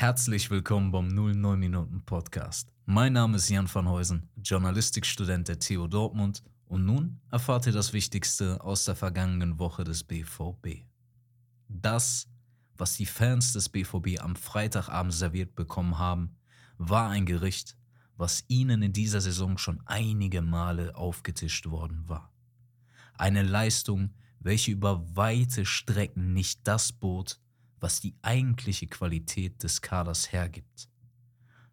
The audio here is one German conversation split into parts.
Herzlich willkommen beim 09 Minuten Podcast. Mein Name ist Jan van Heusen, Journalistikstudent der TU Dortmund und nun erfahrt ihr das Wichtigste aus der vergangenen Woche des BVB. Das, was die Fans des BVB am Freitagabend serviert bekommen haben, war ein Gericht, was ihnen in dieser Saison schon einige Male aufgetischt worden war. Eine Leistung, welche über weite Strecken nicht das bot, was die eigentliche Qualität des Kaders hergibt.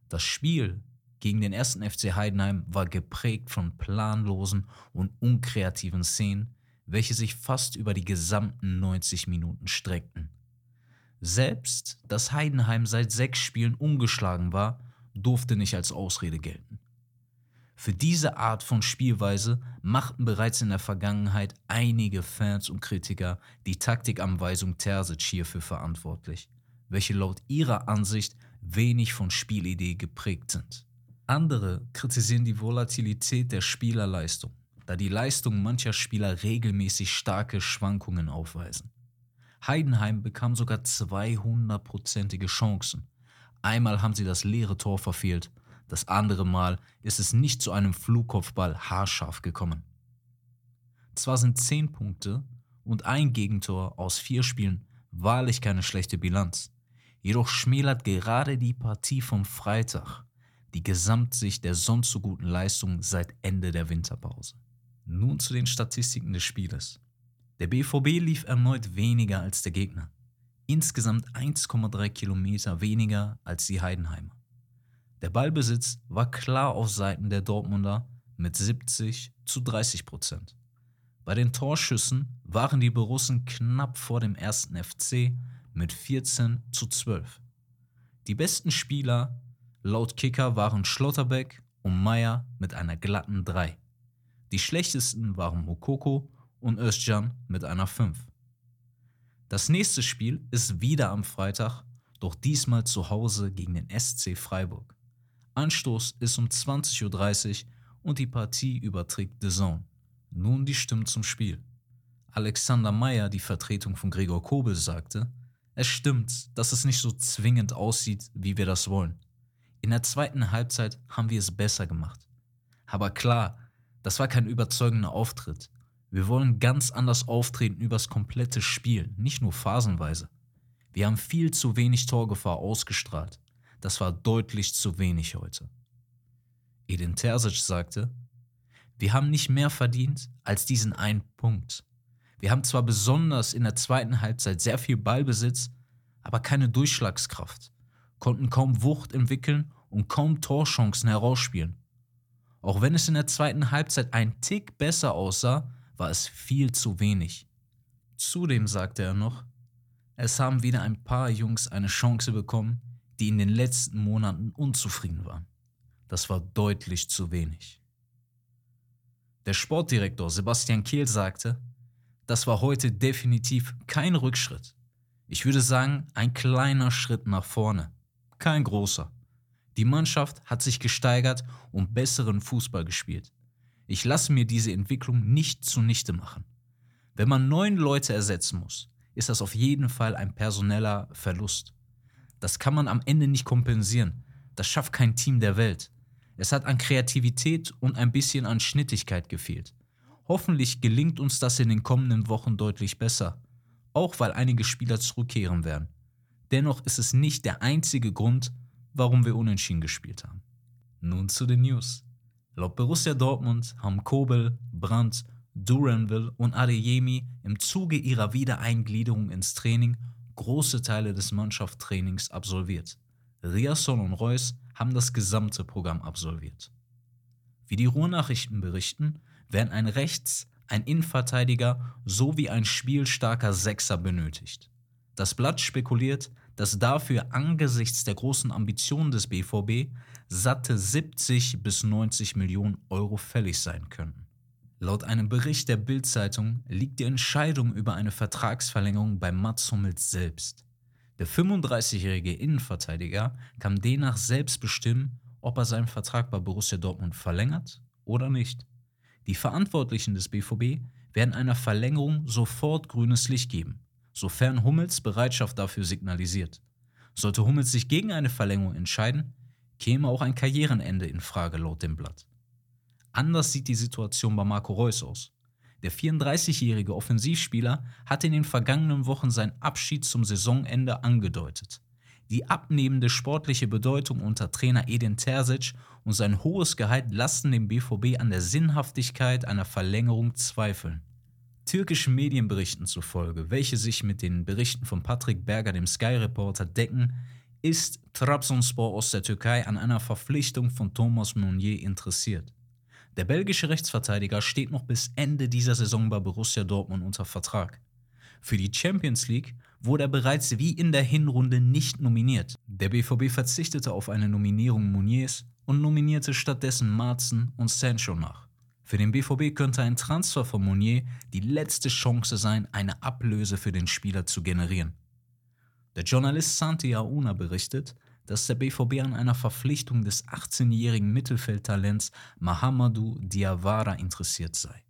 Das Spiel gegen den ersten FC Heidenheim war geprägt von planlosen und unkreativen Szenen, welche sich fast über die gesamten 90 Minuten streckten. Selbst, dass Heidenheim seit sechs Spielen ungeschlagen war, durfte nicht als Ausrede gelten. Für diese Art von Spielweise machten bereits in der Vergangenheit einige Fans und Kritiker die Taktikanweisung Terzic hierfür verantwortlich, welche laut ihrer Ansicht wenig von Spielidee geprägt sind. Andere kritisieren die Volatilität der Spielerleistung, da die Leistungen mancher Spieler regelmäßig starke Schwankungen aufweisen. Heidenheim bekam sogar 200-prozentige Chancen. Einmal haben sie das leere Tor verfehlt das andere Mal ist es nicht zu einem Flugkopfball haarscharf gekommen. Zwar sind zehn Punkte und ein Gegentor aus vier Spielen wahrlich keine schlechte Bilanz, jedoch schmälert gerade die Partie vom Freitag die Gesamtsicht der sonst so guten Leistungen seit Ende der Winterpause. Nun zu den Statistiken des Spieles. Der BVB lief erneut weniger als der Gegner. Insgesamt 1,3 Kilometer weniger als die Heidenheimer. Der Ballbesitz war klar auf Seiten der Dortmunder mit 70 zu 30 Prozent. Bei den Torschüssen waren die Borussen knapp vor dem ersten FC mit 14 zu 12. Die besten Spieler laut Kicker waren Schlotterbeck und Meyer mit einer glatten 3. Die schlechtesten waren Mokoko und Özcan mit einer 5. Das nächste Spiel ist wieder am Freitag, doch diesmal zu Hause gegen den SC Freiburg. Anstoß ist um 20.30 Uhr und die Partie überträgt The Zone. Nun die Stimmen zum Spiel. Alexander Meyer, die Vertretung von Gregor Kobel, sagte, es stimmt, dass es nicht so zwingend aussieht, wie wir das wollen. In der zweiten Halbzeit haben wir es besser gemacht. Aber klar, das war kein überzeugender Auftritt. Wir wollen ganz anders auftreten übers komplette Spiel, nicht nur phasenweise. Wir haben viel zu wenig Torgefahr ausgestrahlt. Das war deutlich zu wenig heute. Edin Terzic sagte, wir haben nicht mehr verdient als diesen einen Punkt. Wir haben zwar besonders in der zweiten Halbzeit sehr viel Ballbesitz, aber keine Durchschlagskraft, konnten kaum Wucht entwickeln und kaum Torchancen herausspielen. Auch wenn es in der zweiten Halbzeit ein Tick besser aussah, war es viel zu wenig. Zudem sagte er noch, es haben wieder ein paar Jungs eine Chance bekommen, die in den letzten Monaten unzufrieden waren. Das war deutlich zu wenig. Der Sportdirektor Sebastian Kehl sagte, das war heute definitiv kein Rückschritt. Ich würde sagen, ein kleiner Schritt nach vorne, kein großer. Die Mannschaft hat sich gesteigert und besseren Fußball gespielt. Ich lasse mir diese Entwicklung nicht zunichte machen. Wenn man neun Leute ersetzen muss, ist das auf jeden Fall ein personeller Verlust. Das kann man am Ende nicht kompensieren. Das schafft kein Team der Welt. Es hat an Kreativität und ein bisschen an Schnittigkeit gefehlt. Hoffentlich gelingt uns das in den kommenden Wochen deutlich besser, auch weil einige Spieler zurückkehren werden. Dennoch ist es nicht der einzige Grund, warum wir unentschieden gespielt haben. Nun zu den News. Laut Borussia Dortmund haben Kobel, Brandt, Duranville und Adeyemi im Zuge ihrer Wiedereingliederung ins Training große Teile des Mannschaftstrainings absolviert. Riasson und Reus haben das gesamte Programm absolviert. Wie die Ruhrnachrichten berichten, werden ein Rechts-, ein Innenverteidiger sowie ein spielstarker Sechser benötigt. Das Blatt spekuliert, dass dafür angesichts der großen Ambitionen des BVB satte 70 bis 90 Millionen Euro fällig sein können. Laut einem Bericht der Bild-Zeitung liegt die Entscheidung über eine Vertragsverlängerung bei Mats Hummels selbst. Der 35-jährige Innenverteidiger kann demnach selbst bestimmen, ob er seinen Vertrag bei Borussia Dortmund verlängert oder nicht. Die Verantwortlichen des BVB werden einer Verlängerung sofort grünes Licht geben, sofern Hummels Bereitschaft dafür signalisiert. Sollte Hummels sich gegen eine Verlängerung entscheiden, käme auch ein Karrierenende in Frage laut dem Blatt. Anders sieht die Situation bei Marco Reus aus. Der 34-jährige Offensivspieler hat in den vergangenen Wochen seinen Abschied zum Saisonende angedeutet. Die abnehmende sportliche Bedeutung unter Trainer Edin Terzic und sein hohes Gehalt lassen dem BVB an der Sinnhaftigkeit einer Verlängerung zweifeln. Türkischen Medienberichten zufolge, welche sich mit den Berichten von Patrick Berger, dem Sky-Reporter, decken, ist Trabzonspor aus der Türkei an einer Verpflichtung von Thomas Meunier interessiert. Der belgische Rechtsverteidiger steht noch bis Ende dieser Saison bei Borussia Dortmund unter Vertrag. Für die Champions League wurde er bereits wie in der Hinrunde nicht nominiert. Der BVB verzichtete auf eine Nominierung Muniers und nominierte stattdessen Marzen und Sancho nach. Für den BVB könnte ein Transfer von Monier die letzte Chance sein, eine Ablöse für den Spieler zu generieren. Der Journalist Santi Auna berichtet, dass der BVB an einer Verpflichtung des 18-jährigen Mittelfeldtalents Mahamadou Diawara interessiert sei.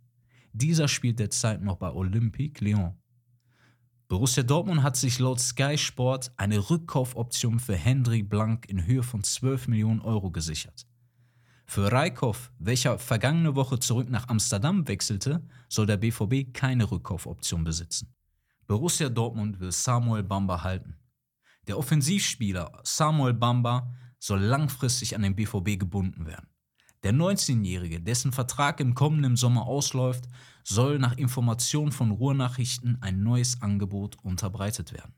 Dieser spielt derzeit noch bei Olympique Lyon. Borussia Dortmund hat sich laut Sky Sport eine Rückkaufoption für Hendrik Blank in Höhe von 12 Millionen Euro gesichert. Für Reikhoff, welcher vergangene Woche zurück nach Amsterdam wechselte, soll der BVB keine Rückkaufoption besitzen. Borussia Dortmund will Samuel Bamba halten. Der Offensivspieler Samuel Bamba soll langfristig an den BVB gebunden werden. Der 19-Jährige, dessen Vertrag im kommenden Sommer ausläuft, soll nach Informationen von Ruhrnachrichten ein neues Angebot unterbreitet werden.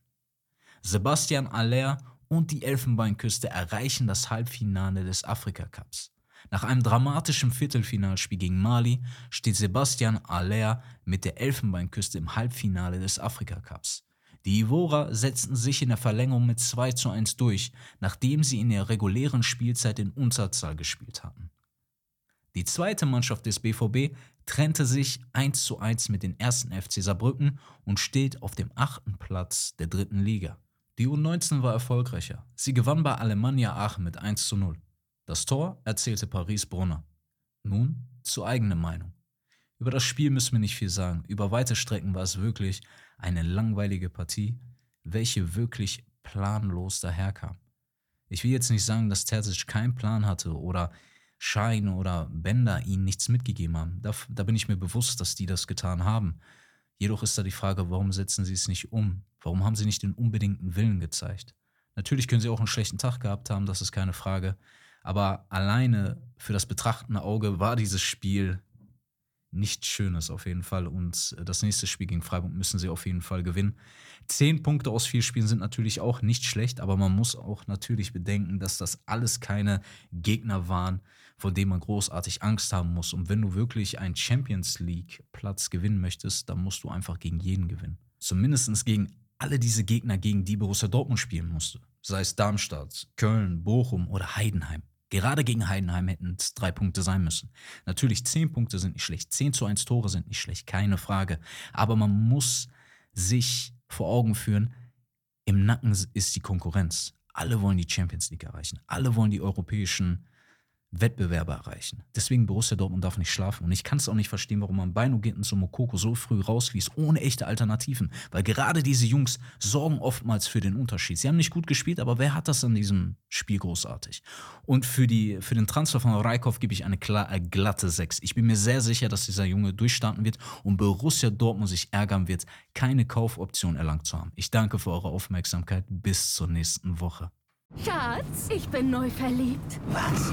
Sebastian Aller und die Elfenbeinküste erreichen das Halbfinale des Afrika Cups. Nach einem dramatischen Viertelfinalspiel gegen Mali steht Sebastian Aller mit der Elfenbeinküste im Halbfinale des Afrika Cups. Die Ivora setzten sich in der Verlängerung mit 2 zu 1 durch, nachdem sie in der regulären Spielzeit in Unterzahl gespielt hatten. Die zweite Mannschaft des BVB trennte sich 1 zu 1 mit den ersten FC Saarbrücken und steht auf dem achten Platz der dritten Liga. Die U19 war erfolgreicher. Sie gewann bei Alemannia Aachen mit 1 zu 0. Das Tor erzählte Paris Brunner. Nun zur eigenen Meinung. Über das Spiel müssen wir nicht viel sagen. Über weite Strecken war es wirklich eine langweilige Partie, welche wirklich planlos daherkam. Ich will jetzt nicht sagen, dass Terzic keinen Plan hatte oder Schein oder Bender ihnen nichts mitgegeben haben. Da, da bin ich mir bewusst, dass die das getan haben. Jedoch ist da die Frage, warum setzen sie es nicht um? Warum haben sie nicht den unbedingten Willen gezeigt? Natürlich können sie auch einen schlechten Tag gehabt haben, das ist keine Frage. Aber alleine für das betrachtende Auge war dieses Spiel nichts Schönes auf jeden Fall. Und äh, das nächste Spiel gegen Freiburg müssen sie auf jeden Fall gewinnen. Zehn Punkte aus vier Spielen sind natürlich auch nicht schlecht, aber man muss auch natürlich bedenken, dass das alles keine Gegner waren, vor denen man großartig Angst haben muss. Und wenn du wirklich einen Champions League-Platz gewinnen möchtest, dann musst du einfach gegen jeden gewinnen. Zumindest gegen alle diese Gegner, gegen die Borussia Dortmund spielen musste. Sei es Darmstadt, Köln, Bochum oder Heidenheim. Gerade gegen Heidenheim hätten es drei Punkte sein müssen. Natürlich, zehn Punkte sind nicht schlecht. Zehn zu eins Tore sind nicht schlecht, keine Frage. Aber man muss sich vor Augen führen, im Nacken ist die Konkurrenz. Alle wollen die Champions League erreichen. Alle wollen die europäischen Wettbewerbe erreichen. Deswegen Borussia Dortmund darf nicht schlafen. Und ich kann es auch nicht verstehen, warum man Beino Gittens und Mokoko so früh rausließ, ohne echte Alternativen. Weil gerade diese Jungs sorgen oftmals für den Unterschied. Sie haben nicht gut gespielt, aber wer hat das in diesem Spiel großartig? Und für, die, für den Transfer von Reikhoff gebe ich eine klar, äh, glatte 6. Ich bin mir sehr sicher, dass dieser Junge durchstarten wird und Borussia Dortmund sich ärgern wird, keine Kaufoption erlangt zu haben. Ich danke für eure Aufmerksamkeit. Bis zur nächsten Woche. Schatz, ich bin neu verliebt. Was?